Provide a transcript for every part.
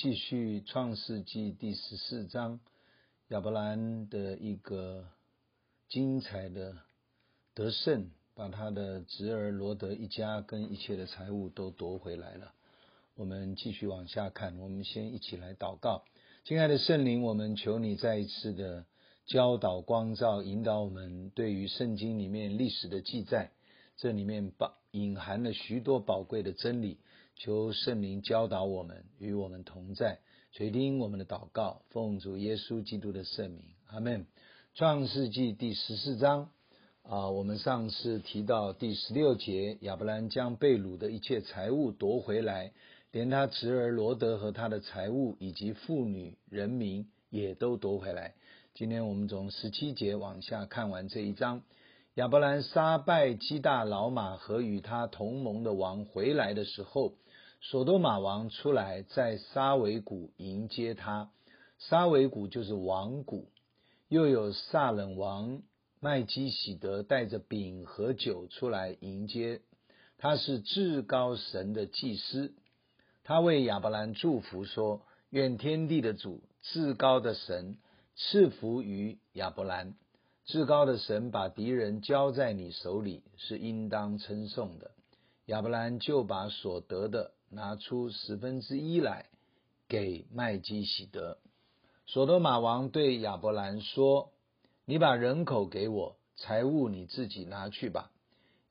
继续创世纪第十四章亚伯兰的一个精彩的得胜，把他的侄儿罗德一家跟一切的财物都夺回来了。我们继续往下看，我们先一起来祷告。亲爱的圣灵，我们求你再一次的教导、光照、引导我们，对于圣经里面历史的记载，这里面包隐含了许多宝贵的真理。求圣灵教导我们，与我们同在，垂听我们的祷告，奉主耶稣基督的圣名，阿门。创世纪第十四章啊，我们上次提到第十六节，亚伯兰将被掳的一切财物夺回来，连他侄儿罗德和他的财物以及妇女人民也都夺回来。今天我们从十七节往下看完这一章，亚伯兰杀败基大老马和与他同盟的王回来的时候。所多玛王出来，在沙维谷迎接他。沙维谷就是王谷。又有撒冷王麦基洗德带着饼和酒出来迎接。他是至高神的祭司。他为亚伯兰祝福说：“愿天地的主，至高的神赐福于亚伯兰。至高的神把敌人交在你手里，是应当称颂的。”亚伯兰就把所得的。拿出十分之一来给麦基洗德。所多玛王对亚伯兰说：“你把人口给我，财物你自己拿去吧。”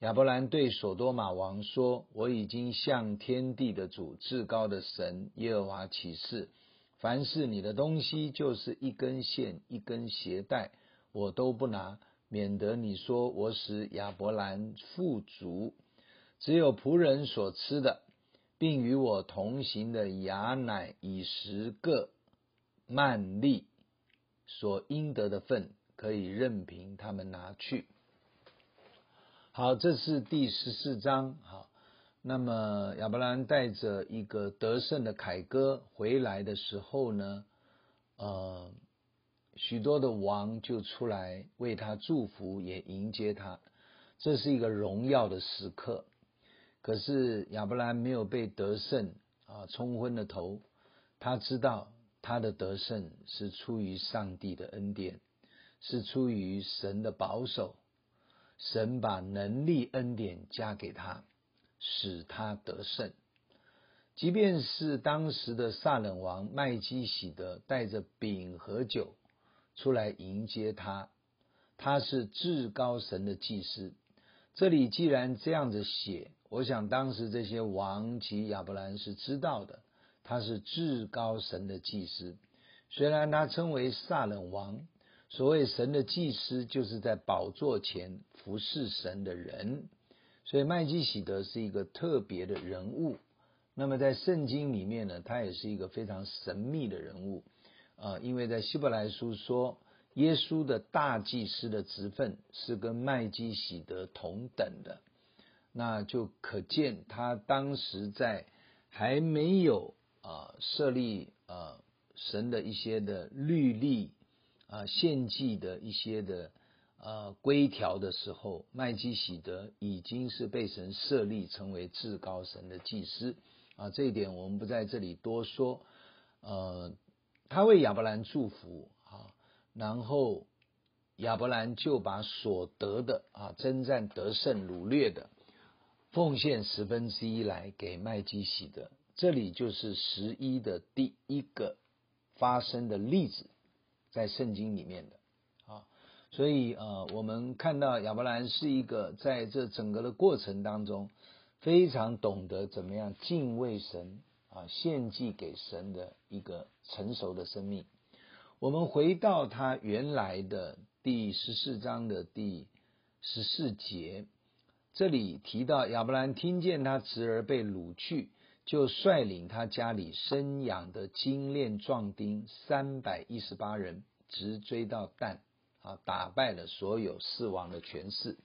亚伯兰对所多玛王说：“我已经向天地的主、至高的神耶和华起誓，凡是你的东西，就是一根线、一根鞋带，我都不拿，免得你说我使亚伯兰富足。只有仆人所吃的。”并与我同行的雅乃以十个曼利所应得的份，可以任凭他们拿去。好，这是第十四章。好，那么亚伯兰带着一个得胜的凯歌回来的时候呢，呃，许多的王就出来为他祝福，也迎接他。这是一个荣耀的时刻。可是亚伯兰没有被得胜啊冲昏了头，他知道他的得胜是出于上帝的恩典，是出于神的保守，神把能力恩典加给他，使他得胜。即便是当时的撒冷王麦基洗德带着饼和酒出来迎接他，他是至高神的祭司。这里既然这样子写。我想当时这些王及亚伯兰是知道的，他是至高神的祭司。虽然他称为撒冷王，所谓神的祭司，就是在宝座前服侍神的人。所以麦基洗德是一个特别的人物。那么在圣经里面呢，他也是一个非常神秘的人物啊，因为在希伯来书说，耶稣的大祭司的职分是跟麦基洗德同等的。那就可见他当时在还没有啊设立啊神的一些的律例啊献祭的一些的啊规条的时候，麦基洗德已经是被神设立成为至高神的祭司啊，这一点我们不在这里多说。呃，他为亚伯兰祝福啊，然后亚伯兰就把所得的啊征战得胜掳掠的。奉献十分之一来给麦基洗德，这里就是十一的第一个发生的例子，在圣经里面的啊，所以呃，我们看到亚伯兰是一个在这整个的过程当中非常懂得怎么样敬畏神啊，献祭给神的一个成熟的生命。我们回到他原来的第十四章的第十四节。这里提到亚伯兰听见他侄儿被掳去，就率领他家里生养的精练壮丁三百一十八人，直追到但，啊，打败了所有四王的权势。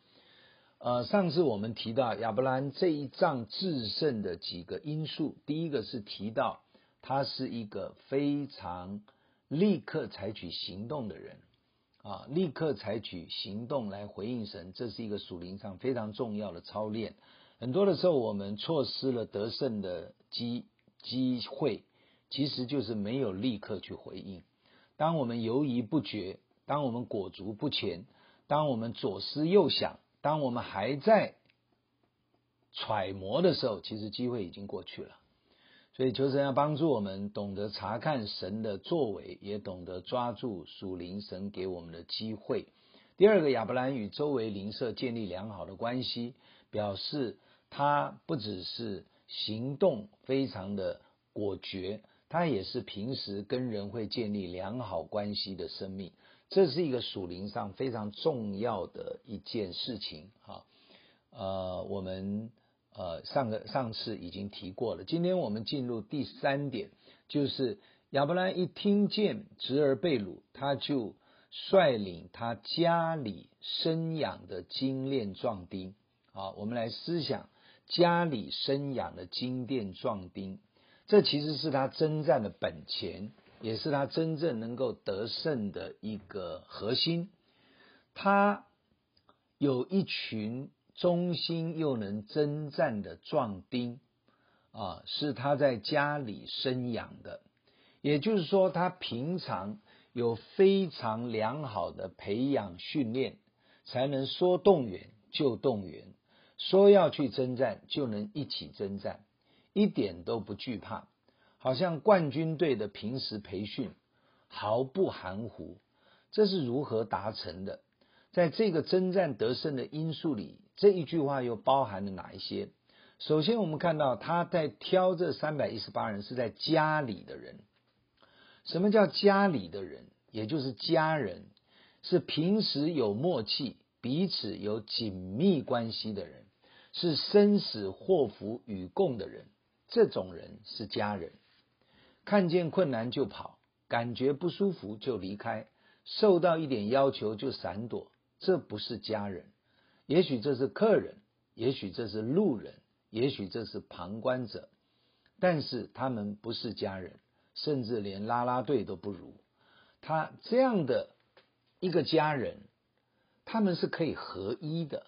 呃，上次我们提到亚伯兰这一仗制胜的几个因素，第一个是提到他是一个非常立刻采取行动的人。啊，立刻采取行动来回应神，这是一个属灵上非常重要的操练。很多的时候，我们错失了得胜的机机会，其实就是没有立刻去回应。当我们犹豫不决，当我们裹足不前，当我们左思右想，当我们还在揣摩的时候，其实机会已经过去了。所以求神要帮助我们懂得查看神的作为，也懂得抓住属灵神给我们的机会。第二个，亚伯兰与周围邻舍建立良好的关系，表示他不只是行动非常的果决，他也是平时跟人会建立良好关系的生命。这是一个属灵上非常重要的一件事情啊。呃，我们。呃，上个上次已经提过了。今天我们进入第三点，就是亚伯兰一听见侄儿被掳，他就率领他家里生养的精炼壮丁。好，我们来思想家里生养的精炼壮丁，这其实是他征战的本钱，也是他真正能够得胜的一个核心。他有一群。忠心又能征战的壮丁啊，是他在家里生养的，也就是说，他平常有非常良好的培养训练，才能说动员就动员，说要去征战就能一起征战，一点都不惧怕，好像冠军队的平时培训毫不含糊。这是如何达成的？在这个征战得胜的因素里。这一句话又包含了哪一些？首先，我们看到他在挑这三百一十八人是在家里的人。什么叫家里的人？也就是家人，是平时有默契、彼此有紧密关系的人，是生死祸福与共的人。这种人是家人。看见困难就跑，感觉不舒服就离开，受到一点要求就闪躲，这不是家人。也许这是客人，也许这是路人，也许这是旁观者，但是他们不是家人，甚至连拉拉队都不如。他这样的一个家人，他们是可以合一的。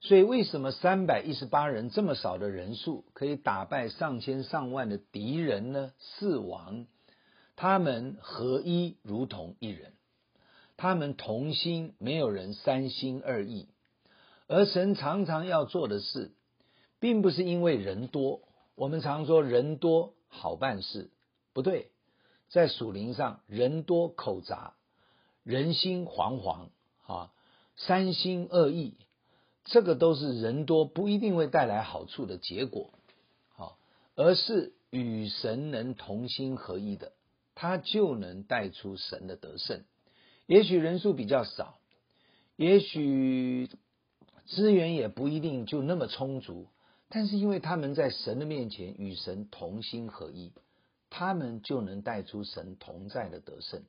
所以，为什么三百一十八人这么少的人数可以打败上千上万的敌人呢？四王，他们合一如同一人，他们同心，没有人三心二意。而神常常要做的事，并不是因为人多。我们常说人多好办事，不对。在属灵上，人多口杂，人心惶惶，啊，三心二意，这个都是人多不一定会带来好处的结果。好，而是与神能同心合一的，他就能带出神的得胜。也许人数比较少，也许。资源也不一定就那么充足，但是因为他们在神的面前与神同心合一，他们就能带出神同在的得胜。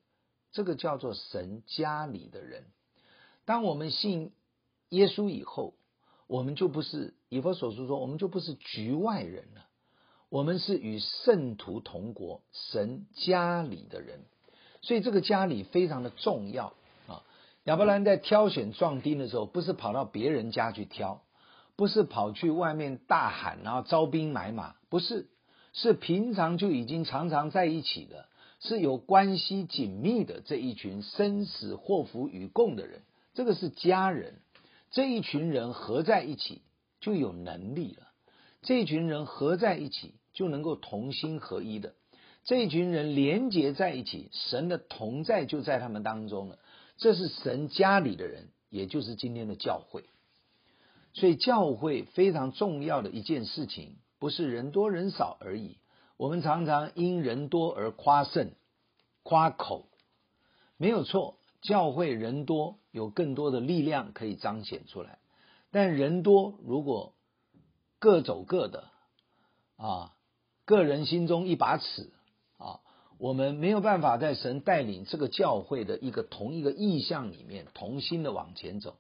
这个叫做神家里的人。当我们信耶稣以后，我们就不是以弗所书说，我们就不是局外人了，我们是与圣徒同国，神家里的人。所以这个家里非常的重要啊。亚伯兰在挑选壮丁的时候，不是跑到别人家去挑，不是跑去外面大喊，然后招兵买马，不是，是平常就已经常常在一起的，是有关系紧密的这一群生死祸福与共的人，这个是家人，这一群人合在一起就有能力了，这一群人合在一起就能够同心合一的，这群人连结在一起，神的同在就在他们当中了。这是神家里的人，也就是今天的教会。所以教会非常重要的一件事情，不是人多人少而已。我们常常因人多而夸胜、夸口，没有错。教会人多，有更多的力量可以彰显出来。但人多如果各走各的，啊，个人心中一把尺。我们没有办法在神带领这个教会的一个同一个意向里面同心的往前走，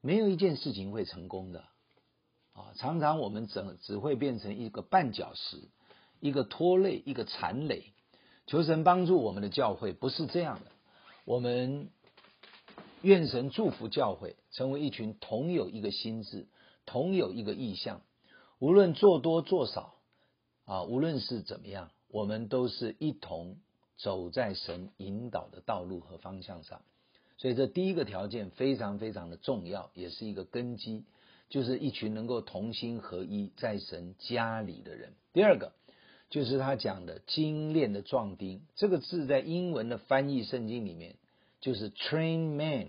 没有一件事情会成功的啊！常常我们只只会变成一个绊脚石，一个拖累，一个残累。求神帮助我们的教会不是这样的。我们愿神祝福教会，成为一群同有一个心智、同有一个意向，无论做多做少啊，无论是怎么样，我们都是一同走在神引导的道路和方向上。所以这第一个条件非常非常的重要，也是一个根基，就是一群能够同心合一在神家里的人。第二个就是他讲的精练的壮丁，这个字在英文的翻译圣经里面就是 train man。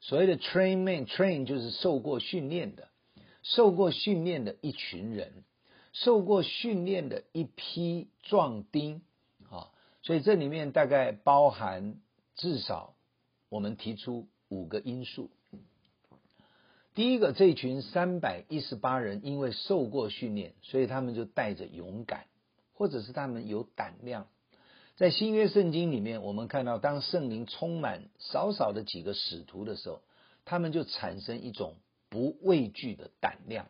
所谓的 train man，train 就是受过训练的，受过训练的一群人，受过训练的一批壮丁啊。所以这里面大概包含至少。我们提出五个因素。第一个，这群三百一十八人因为受过训练，所以他们就带着勇敢，或者是他们有胆量。在新约圣经里面，我们看到，当圣灵充满少少的几个使徒的时候，他们就产生一种不畏惧的胆量。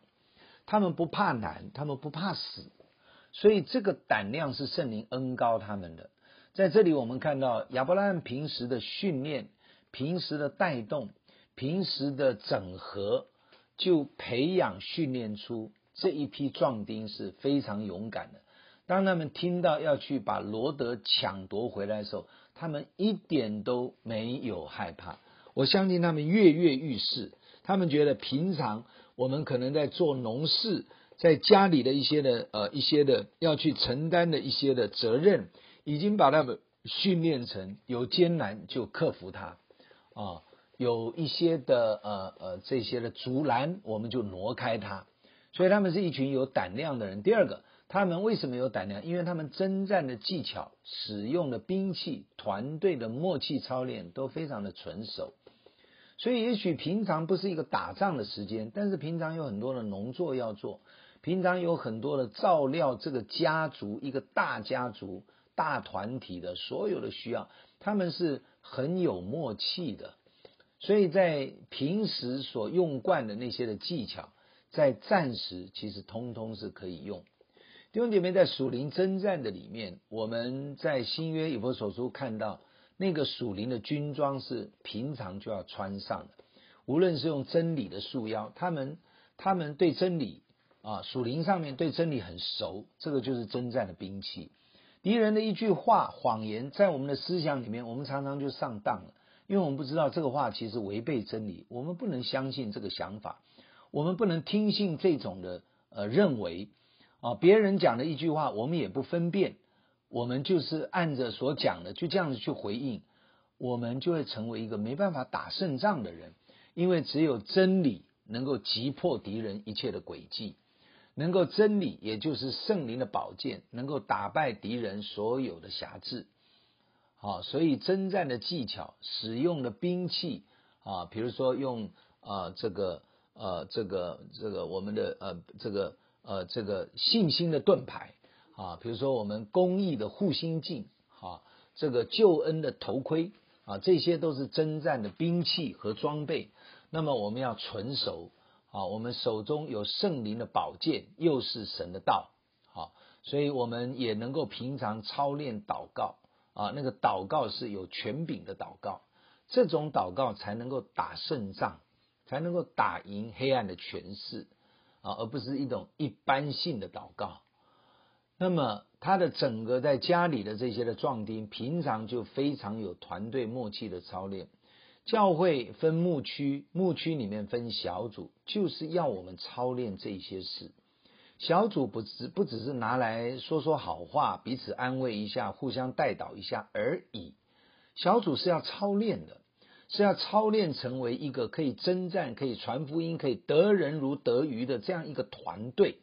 他们不怕难，他们不怕死，所以这个胆量是圣灵恩膏他们的。在这里，我们看到亚伯拉罕平时的训练。平时的带动，平时的整合，就培养训练出这一批壮丁是非常勇敢的。当他们听到要去把罗德抢夺回来的时候，他们一点都没有害怕。我相信他们跃跃欲试。他们觉得平常我们可能在做农事，在家里的一些的呃一些的要去承担的一些的责任，已经把他们训练成有艰难就克服它。啊，有一些的呃呃这些的阻拦，我们就挪开它。所以他们是一群有胆量的人。第二个，他们为什么有胆量？因为他们征战的技巧、使用的兵器、团队的默契操练都非常的纯熟。所以也许平常不是一个打仗的时间，但是平常有很多的农作要做，平常有很多的照料这个家族一个大家族大团体的所有的需要，他们是。很有默契的，所以在平时所用惯的那些的技巧，在战时其实通通是可以用。弟兄姐妹，在属灵征战的里面，我们在新约以弗所书看到那个属灵的军装是平常就要穿上的，无论是用真理的束腰，他们他们对真理啊属灵上面对真理很熟，这个就是征战的兵器。敌人的一句话谎言，在我们的思想里面，我们常常就上当了，因为我们不知道这个话其实违背真理，我们不能相信这个想法，我们不能听信这种的呃认为。啊，别人讲的一句话，我们也不分辨，我们就是按着所讲的就这样子去回应，我们就会成为一个没办法打胜仗的人，因为只有真理能够击破敌人一切的诡计。能够真理，也就是圣灵的宝剑，能够打败敌人所有的瑕疵。好，所以征战的技巧、使用的兵器啊，比如说用啊这个呃这个这个我们的呃这个呃这个信心的盾牌啊，比如说我们公益的护心镜啊，这个救恩的头盔啊，这些都是征战的兵器和装备。那么我们要纯熟。啊，我们手中有圣灵的宝剑，又是神的道，好，所以我们也能够平常操练祷告啊。那个祷告是有权柄的祷告，这种祷告才能够打胜仗，才能够打赢黑暗的权势啊，而不是一种一般性的祷告。那么他的整个在家里的这些的壮丁，平常就非常有团队默契的操练。教会分牧区，牧区里面分小组，就是要我们操练这些事。小组不只不只是拿来说说好话，彼此安慰一下，互相带导一下而已。小组是要操练的，是要操练成为一个可以征战、可以传福音、可以得人如得鱼的这样一个团队。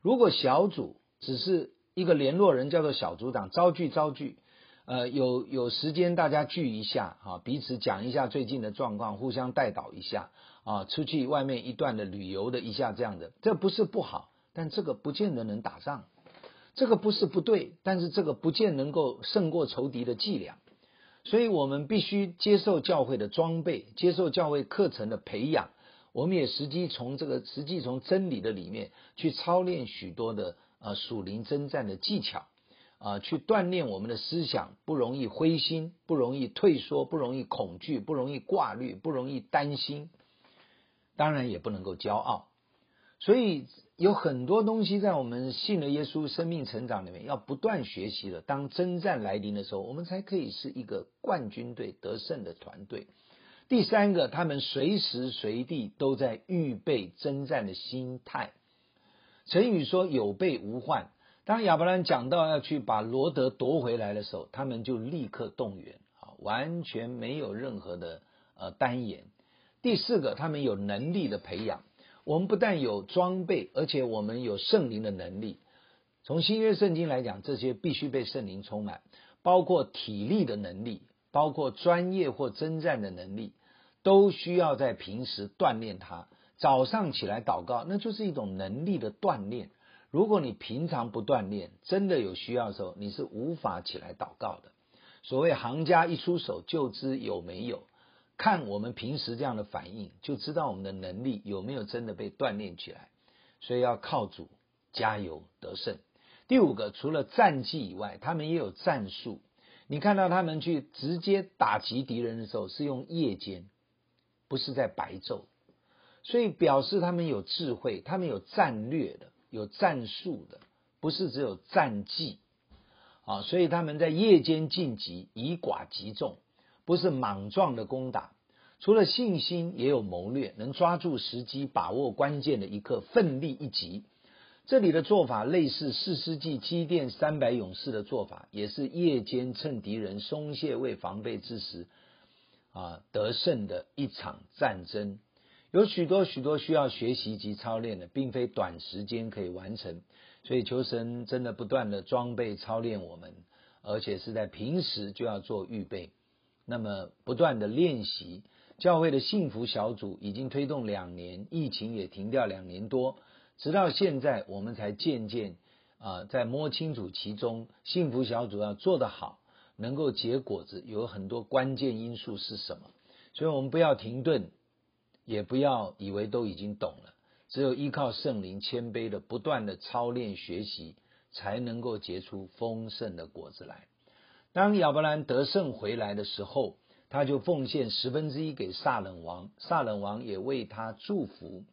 如果小组只是一个联络人，叫做小组长，招聚招聚。呃，有有时间大家聚一下啊，彼此讲一下最近的状况，互相带导一下啊，出去外面一段的旅游的一下这样的，这不是不好，但这个不见得能打仗，这个不是不对，但是这个不见能够胜过仇敌的伎俩，所以我们必须接受教会的装备，接受教会课程的培养，我们也实际从这个实际从真理的里面去操练许多的呃属灵征战的技巧。啊，去锻炼我们的思想，不容易灰心，不容易退缩，不容易恐惧，不容易挂虑，不容易担心。当然也不能够骄傲。所以有很多东西在我们信了耶稣、生命成长里面要不断学习的。当征战来临的时候，我们才可以是一个冠军队、得胜的团队。第三个，他们随时随地都在预备征战的心态。成语说“有备无患”。当亚伯兰讲到要去把罗得夺回来的时候，他们就立刻动员啊，完全没有任何的呃单言。第四个，他们有能力的培养。我们不但有装备，而且我们有圣灵的能力。从新约圣经来讲，这些必须被圣灵充满，包括体力的能力，包括专业或征战的能力，都需要在平时锻炼它。早上起来祷告，那就是一种能力的锻炼。如果你平常不锻炼，真的有需要的时候，你是无法起来祷告的。所谓行家一出手就知有没有。看我们平时这样的反应，就知道我们的能力有没有真的被锻炼起来。所以要靠主加油得胜。第五个，除了战绩以外，他们也有战术。你看到他们去直接打击敌人的时候，是用夜间，不是在白昼，所以表示他们有智慧，他们有战略的，有战术的，不是只有战技啊。所以他们在夜间晋级，以寡击众。不是莽撞的攻打，除了信心，也有谋略，能抓住时机，把握关键的一刻，奋力一击。这里的做法类似四世纪击奠三百勇士的做法，也是夜间趁敌人松懈未防备之时，啊，得胜的一场战争。有许多许多需要学习及操练的，并非短时间可以完成。所以求神真的不断的装备操练我们，而且是在平时就要做预备。那么不断的练习，教会的幸福小组已经推动两年，疫情也停掉两年多，直到现在我们才渐渐啊在摸清楚其中幸福小组要做得好，能够结果子，有很多关键因素是什么？所以我们不要停顿，也不要以为都已经懂了，只有依靠圣灵谦卑的不断的操练学习，才能够结出丰盛的果子来。当亚伯兰得胜回来的时候，他就奉献十分之一给撒冷王，撒冷王也为他祝福。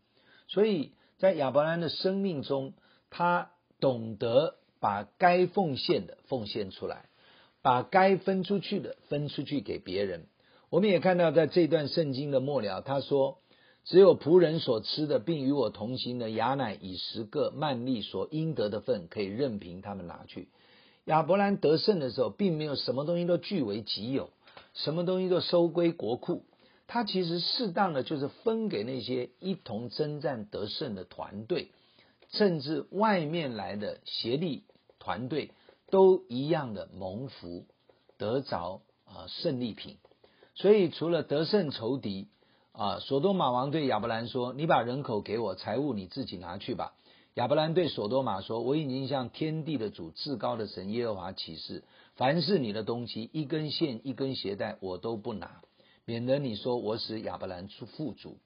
所以在亚伯兰的生命中，他懂得把该奉献的奉献出来，把该分出去的分出去给别人。我们也看到，在这段圣经的末了，他说：“只有仆人所吃的，并与我同行的雅乃以十个曼利所应得的份，可以任凭他们拿去。”亚伯兰得胜的时候，并没有什么东西都据为己有，什么东西都收归国库。他其实适当的就是分给那些一同征战得胜的团队，甚至外面来的协力团队都一样的蒙福，得着啊胜利品。所以除了得胜仇敌啊，所多玛王对亚伯兰说：“你把人口给我，财物你自己拿去吧。”亚伯兰对所多玛说：“我已经向天地的主、至高的神耶和华起誓，凡是你的东西，一根线、一根鞋带，我都不拿，免得你说我使亚伯兰出富足。”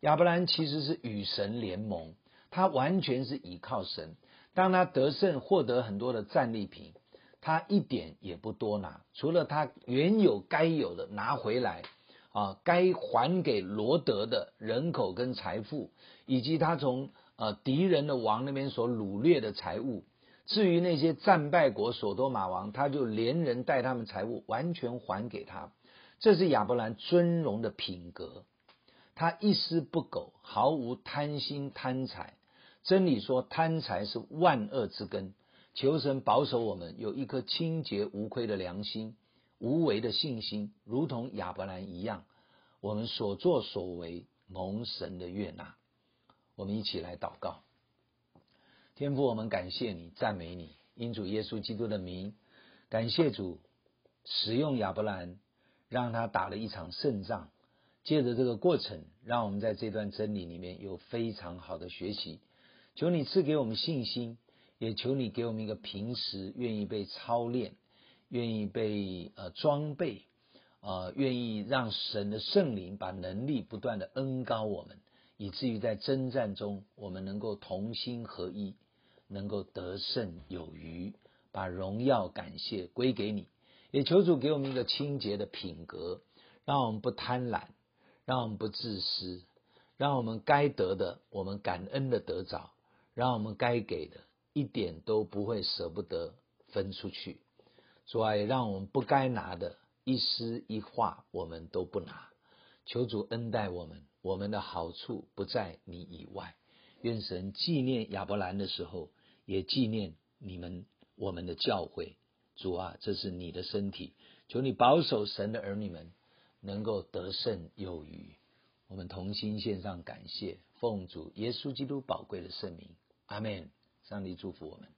亚伯兰其实是与神联盟，他完全是依靠神。当他得胜，获得很多的战利品，他一点也不多拿，除了他原有该有的拿回来啊，该还给罗德的人口跟财富，以及他从。呃，敌人的王那边所掳掠的财物，至于那些战败国所多玛王，他就连人带他们财物完全还给他。这是亚伯兰尊荣的品格，他一丝不苟，毫无贪心贪财。真理说，贪财是万恶之根。求神保守我们有一颗清洁无愧的良心，无为的信心，如同亚伯兰一样，我们所作所为蒙神的悦纳。我们一起来祷告，天父，我们感谢你，赞美你，因主耶稣基督的名，感谢主使用亚伯兰，让他打了一场胜仗。借着这个过程，让我们在这段真理里面有非常好的学习。求你赐给我们信心，也求你给我们一个平时愿意被操练、愿意被呃装备、呃愿意让神的圣灵把能力不断的恩膏我们。以至于在征战中，我们能够同心合一，能够得胜有余，把荣耀感谢归给你。也求主给我们一个清洁的品格，让我们不贪婪，让我们不自私，让我们该得的，我们感恩的得着，让我们该给的一点都不会舍不得分出去。主啊，也让我们不该拿的一丝一画我们都不拿。求主恩待我们，我们的好处不在你以外。愿神纪念亚伯兰的时候，也纪念你们我们的教诲。主啊，这是你的身体，求你保守神的儿女们能够得胜有余。我们同心献上感谢，奉主耶稣基督宝贵的圣名，阿门。上帝祝福我们。